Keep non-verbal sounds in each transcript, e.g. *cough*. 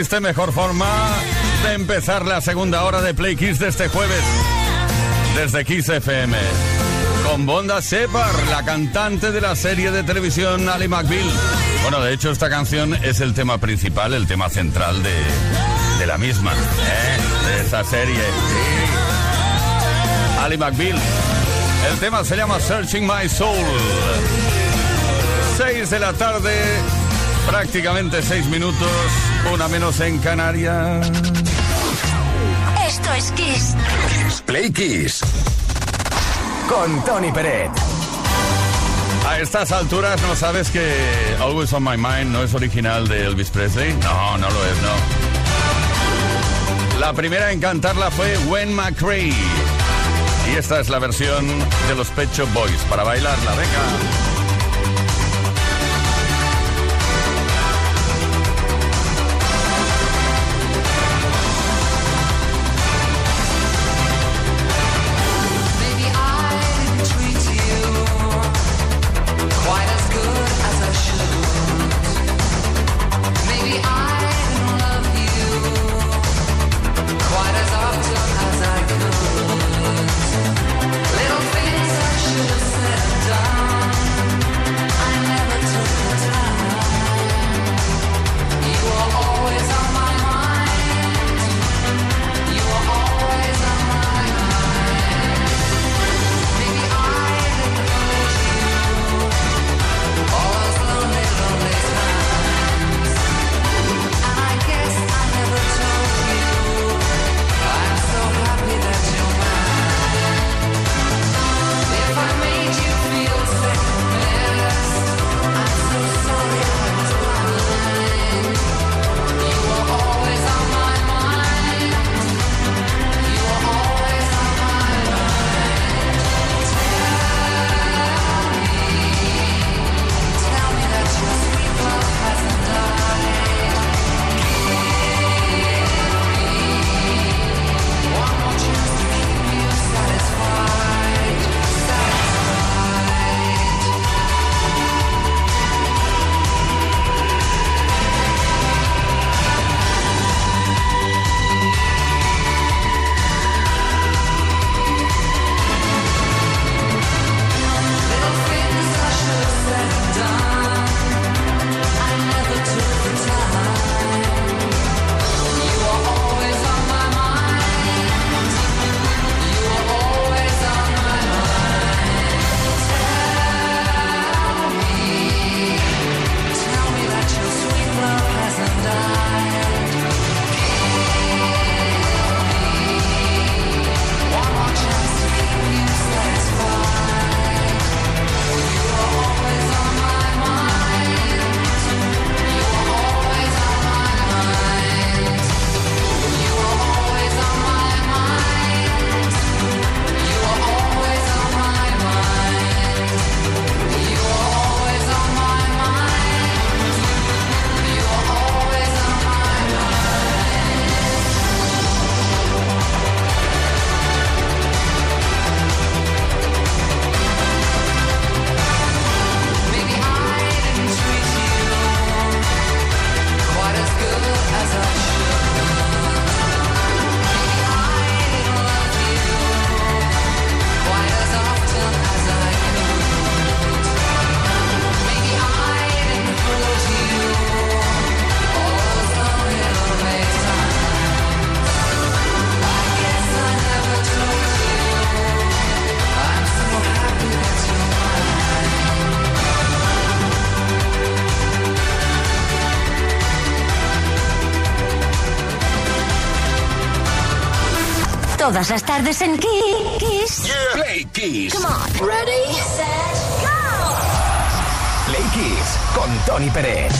Existe mejor forma de empezar la segunda hora de Play Kiss de este jueves desde Kiss FM. Con Bonda Separ, la cantante de la serie de televisión Ali McBeal. Bueno, de hecho esta canción es el tema principal, el tema central de, la misma, ¿eh? de esa serie. Ali McBeal. El tema se llama Searching My Soul. 6 de la tarde, prácticamente 6 minutos. Una menos en Canarias. Esto es Kiss. Play Kiss. Con Tony Peret. A estas alturas no sabes que Always on My Mind no es original de Elvis Presley. No, no lo es, no. La primera en cantarla fue Gwen McCrae. Y esta es la versión de los Pecho Boys para bailarla. Venga. Todas las tardes en Kiss. Play Kiss. Come on. Ready, set, go. Play Kiss con Tony Pérez.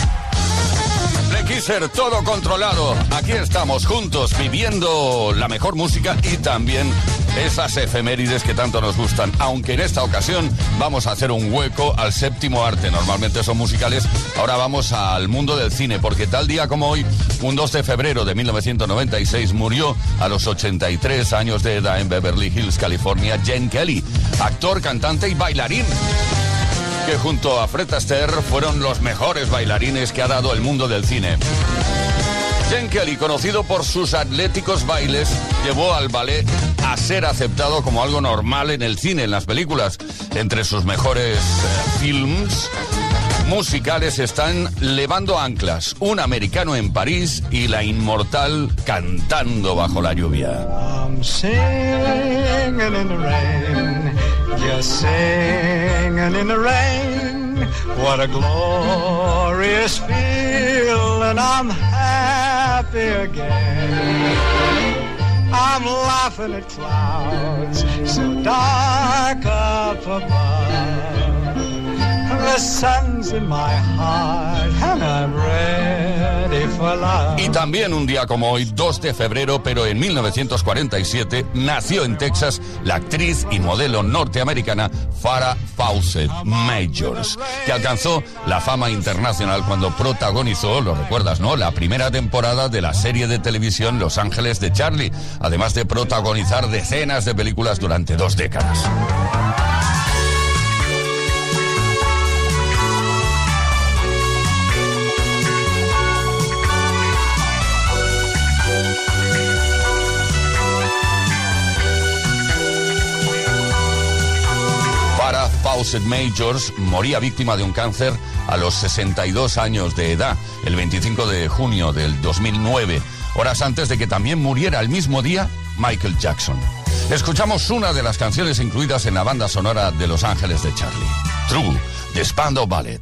Kisser, todo controlado. Aquí estamos juntos viviendo la mejor música y también esas efemérides que tanto nos gustan. Aunque en esta ocasión vamos a hacer un hueco al séptimo arte. Normalmente son musicales. Ahora vamos al mundo del cine, porque tal día como hoy, un 2 de febrero de 1996, murió a los 83 años de edad en Beverly Hills, California, Jen Kelly, actor, cantante y bailarín que junto a Fred Astaire fueron los mejores bailarines que ha dado el mundo del cine. Jen Kelly, conocido por sus atléticos bailes, llevó al ballet a ser aceptado como algo normal en el cine, en las películas. Entre sus mejores eh, films musicales están Levando Anclas, Un americano en París y La Inmortal cantando bajo la lluvia. I'm singing in the rain, just singing in the rain. What a glorious feeling, I'm happy again. I'm laughing at clouds so dark up above. Y también un día como hoy, 2 de febrero, pero en 1947, nació en Texas la actriz y modelo norteamericana Farrah Fawcett Majors, que alcanzó la fama internacional cuando protagonizó, lo recuerdas, ¿no? La primera temporada de la serie de televisión Los Ángeles de Charlie, además de protagonizar decenas de películas durante dos décadas. Majors moría víctima de un cáncer a los 62 años de edad, el 25 de junio del 2009, horas antes de que también muriera el mismo día Michael Jackson. Escuchamos una de las canciones incluidas en la banda sonora de Los Ángeles de Charlie, True, de Spandau Ballet.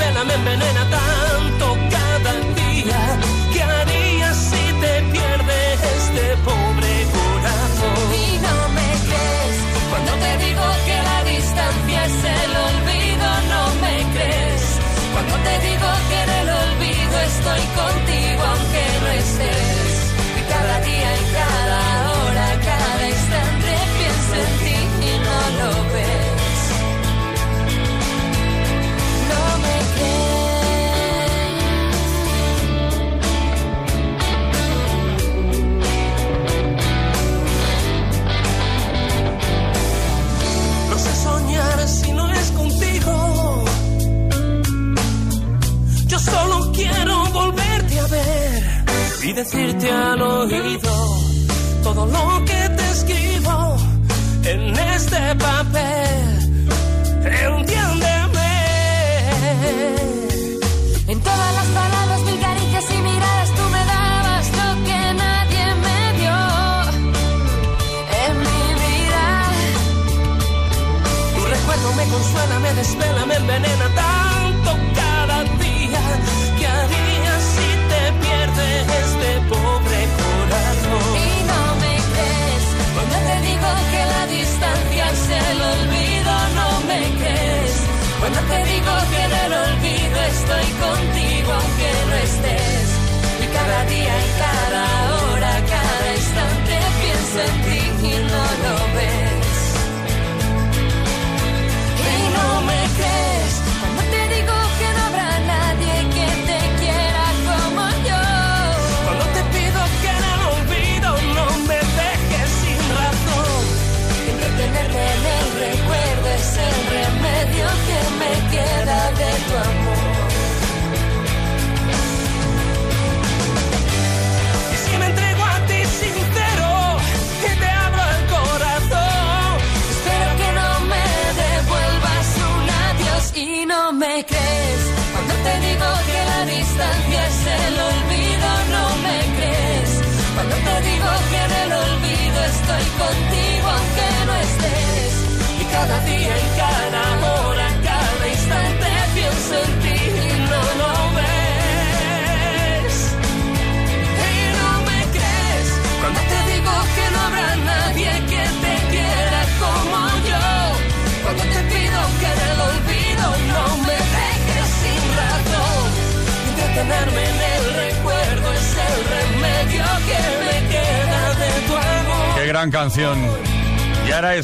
pena me envenena tanto. decirte al oído todo lo que te escribo en este papel. Entiéndeme. En todas las palabras, mil caricias y miradas, tú me dabas lo que nadie me dio en mi vida. Tu recuerdo me consuela, me desvela, me envenena. Cuando te digo que en el olvido estoy contigo aunque no estés. Y cada día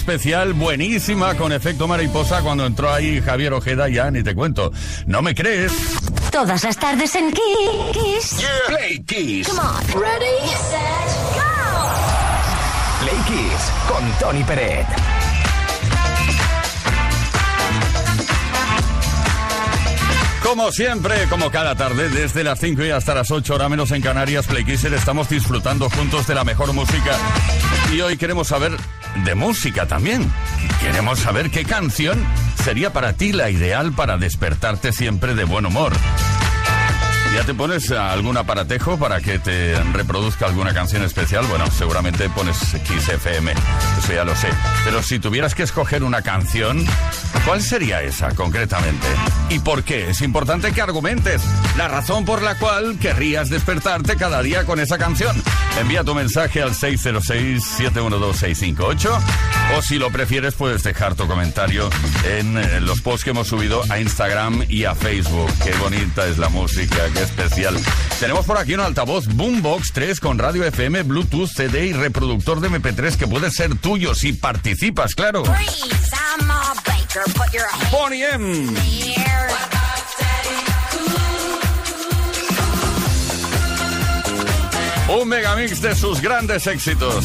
especial, buenísima, con efecto mariposa cuando entró ahí Javier Ojeda, ya ni te cuento. ¿No me crees? Todas las tardes en Kiss. Play Kiss. Come on. Ready, set, go. Play Kiss con Tony Peret. Como siempre, como cada tarde, desde las 5 y hasta las 8 horas menos en Canarias, Play Kisser, estamos disfrutando juntos de la mejor música. Y hoy queremos saber de música también. Queremos saber qué canción sería para ti la ideal para despertarte siempre de buen humor. ¿Ya te pones algún aparatejo para que te reproduzca alguna canción especial? Bueno, seguramente pones Kiss FM, eso ya lo sé. Pero si tuvieras que escoger una canción, ¿cuál sería esa concretamente? ¿Y por qué? Es importante que argumentes la razón por la cual querrías despertarte cada día con esa canción. Envía tu mensaje al 606-712-658 o si lo prefieres puedes dejar tu comentario en eh, los posts que hemos subido a Instagram y a Facebook. Qué bonita es la música, qué especial. Tenemos por aquí un altavoz Boombox 3 con radio FM, Bluetooth, CD y reproductor de MP3 que puede ser tuyo si participas, claro. Bonnie M. Un megamix de sus grandes éxitos.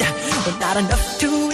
but not enough to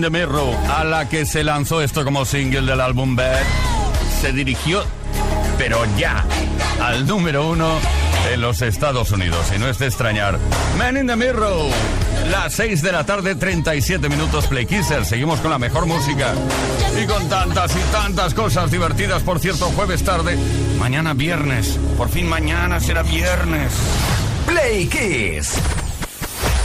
the Mirror, a la que se lanzó esto como single del álbum Bad, se dirigió, pero ya, al número uno en los Estados Unidos. Y no es de extrañar. Man in the Mirror, las 6 de la tarde, 37 minutos Play Kisser. Seguimos con la mejor música y con tantas y tantas cosas divertidas. Por cierto, jueves tarde, mañana viernes. Por fin mañana será viernes. Play Kiss.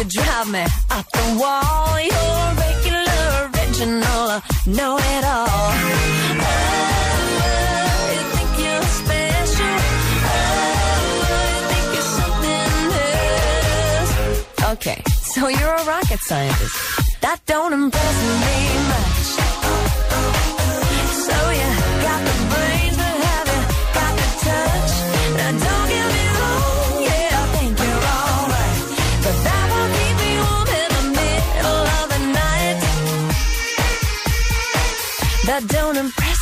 you drive me up the wall. You're regular, original, know it all. Oh, you think you're special? Oh, you think you're something else? Okay, so you're a rocket scientist. That don't impress me much.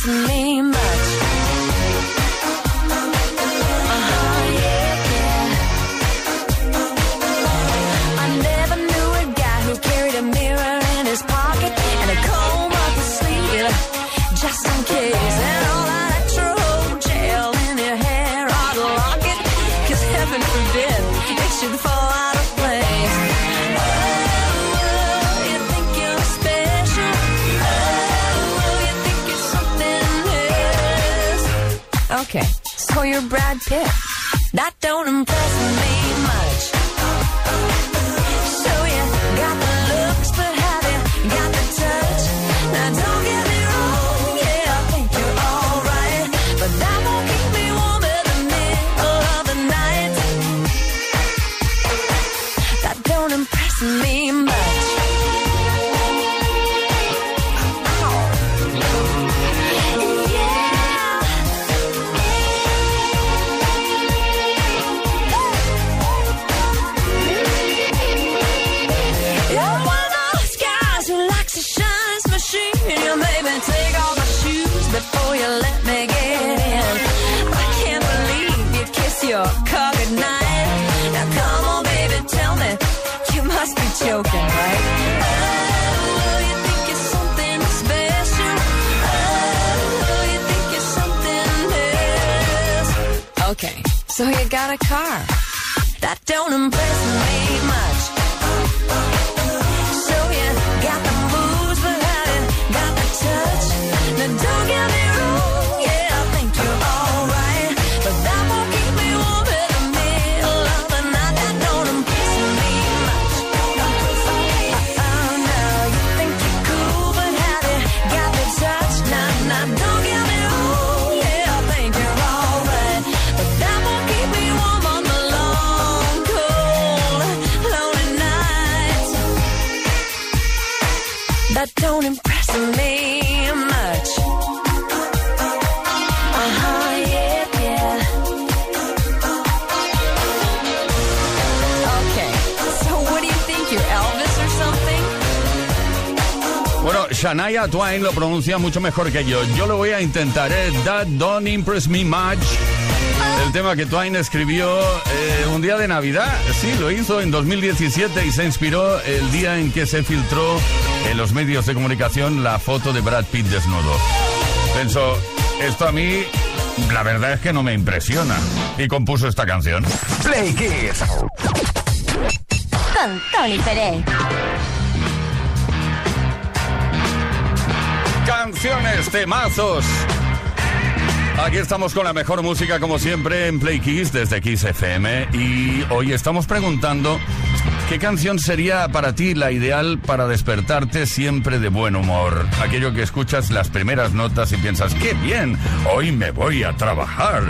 Me much. Brad Pitt. That don't impress me got a car. That don't impress me Shania Twain lo pronuncia mucho mejor que yo. Yo lo voy a intentar, ¿eh? That don't impress me much. El tema que Twain escribió eh, un día de Navidad, sí, lo hizo en 2017 y se inspiró el día en que se filtró en los medios de comunicación la foto de Brad Pitt desnudo. Pensó, esto a mí, la verdad es que no me impresiona. Y compuso esta canción. Play Kiss. Con Tony Pérez. Canciones, temazos. Aquí estamos con la mejor música como siempre en Play Kiss desde Kiss FM y hoy estamos preguntando qué canción sería para ti la ideal para despertarte siempre de buen humor. Aquello que escuchas las primeras notas y piensas, qué bien, hoy me voy a trabajar.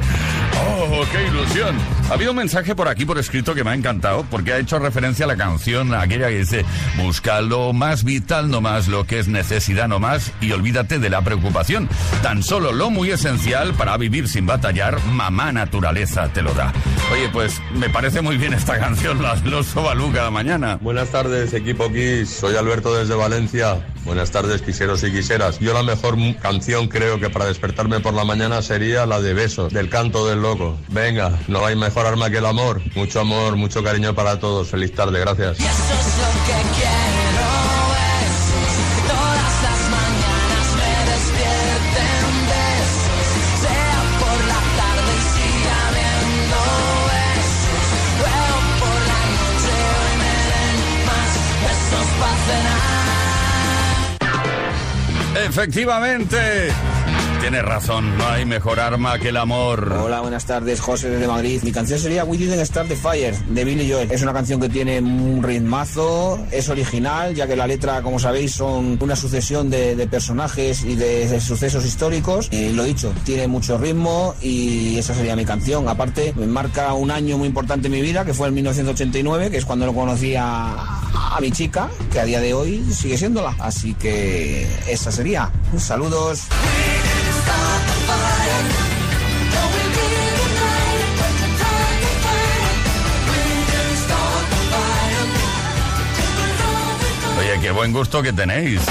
Oh, qué ilusión. Ha habido un mensaje por aquí por escrito que me ha encantado porque ha hecho referencia a la canción aquella que dice, busca lo más vital no más, lo que es necesidad no más y olvídate de la preocupación. Tan solo lo muy esencial para vivir sin batallar, mamá naturaleza te lo da. Oye, pues me parece muy bien esta canción, *laughs* la los Sobalú mañana. Buenas tardes, equipo Kiss. Soy Alberto desde Valencia. Buenas tardes, quiseros y quiseras. Yo la mejor canción creo que para despertarme por la mañana sería la de Besos, del canto del loco. Venga, no hay mejor arma que el amor. Mucho amor, mucho cariño para todos. Feliz tarde, gracias. Efectivamente. Tienes razón, no hay mejor arma que el amor. Hola, buenas tardes, José desde Madrid. Mi canción sería We Didn't Start the Fire de Billy Joel. Es una canción que tiene un ritmazo, es original, ya que la letra, como sabéis, son una sucesión de, de personajes y de, sucesos históricos. Y lo dicho, tiene mucho ritmo y esa sería mi canción. Aparte, me marca un año muy importante en mi vida, que fue el 1989, que es cuando lo conocí a, a mi chica, que a día de hoy sigue siéndola. Así que esa sería. Saludos. Oye, qué buen gusto que tenéis.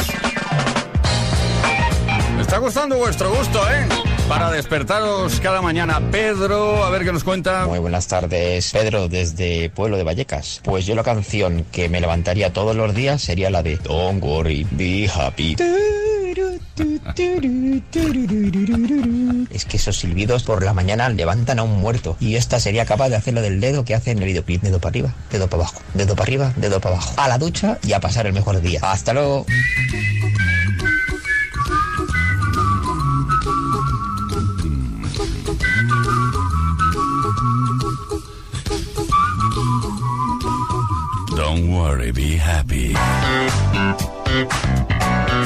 Me está gustando vuestro gusto, ¿eh? Para despertaros cada mañana. Pedro, a ver qué nos cuenta. Muy buenas tardes, Pedro, desde Pueblo de Vallecas. Pues yo la canción que me levantaría todos los días sería la de Don't Worry, Be Happy. Es que esos silbidos por la mañana levantan a un muerto. Y esta sería capaz de hacer lo del dedo que hace en el videoclip. Dedo para arriba, dedo para abajo, dedo para arriba, dedo para abajo. A la ducha y a pasar el mejor día. Hasta luego. Don't worry, be happy.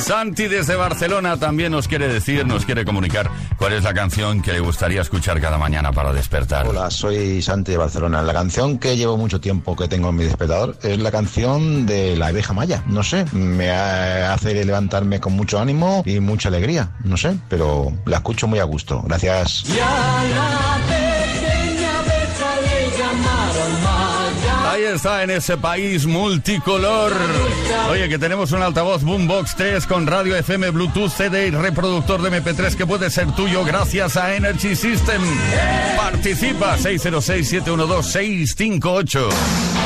Santi desde Barcelona también nos quiere decir, nos quiere comunicar cuál es la canción que le gustaría escuchar cada mañana para despertar. Hola, soy Santi de Barcelona. La canción que llevo mucho tiempo que tengo en mi despertador es la canción de la abeja maya. No sé, me ha- hace levantarme con mucho ánimo y mucha alegría. No sé, pero la escucho muy a gusto. Gracias. Y a está en ese país multicolor. Oye, que tenemos un altavoz Boombox 3 con radio FM, Bluetooth, CD y reproductor de MP3 que puede ser tuyo gracias a Energy System. Participa 606 712 658.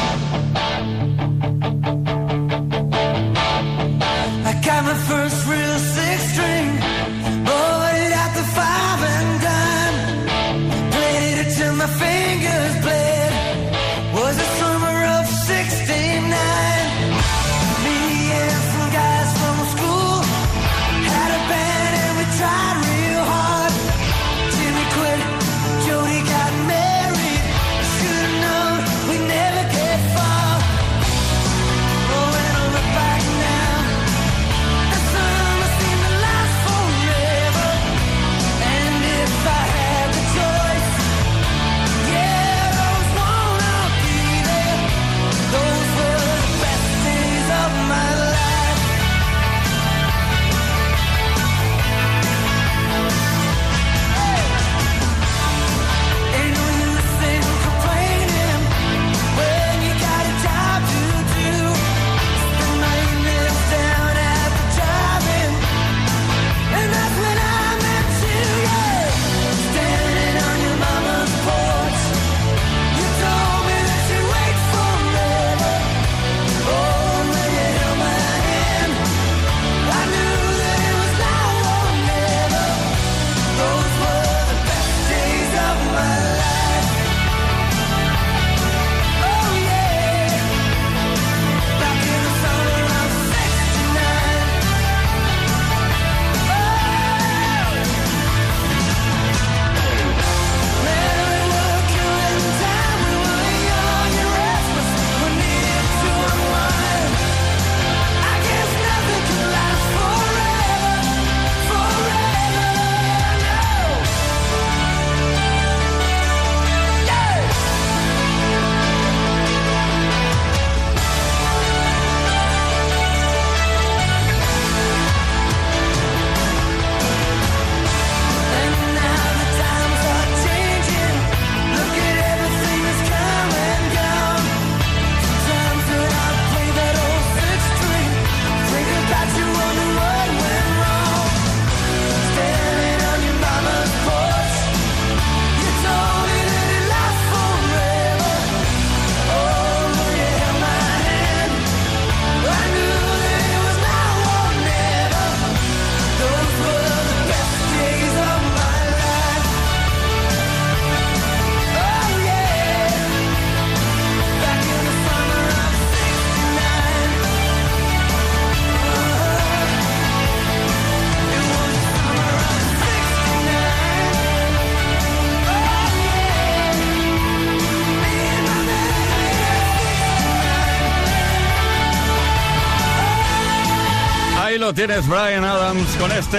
tienes Brian Adams con este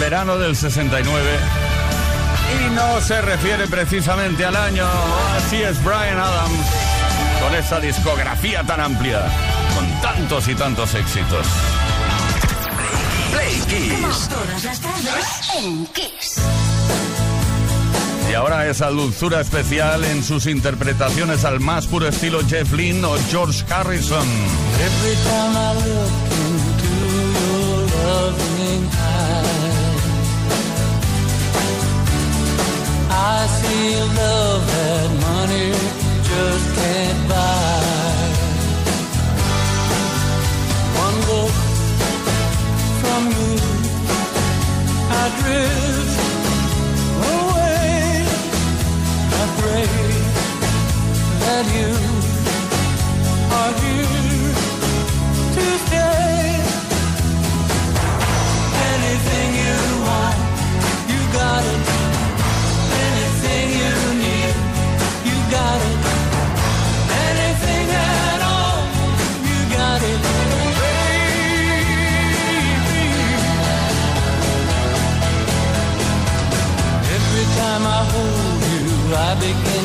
verano del 69. Y no se refiere precisamente al año. Así es Brian Adams con esa discografía tan amplia, con tantos y tantos éxitos. Play Kiss. Y ahora esa dulzura especial en sus interpretaciones al más puro estilo Jeff Lynne o George Harrison. Every time I look evening high. I see love that money just can't buy. One look from you, I drift away. I pray that you are here.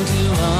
come to.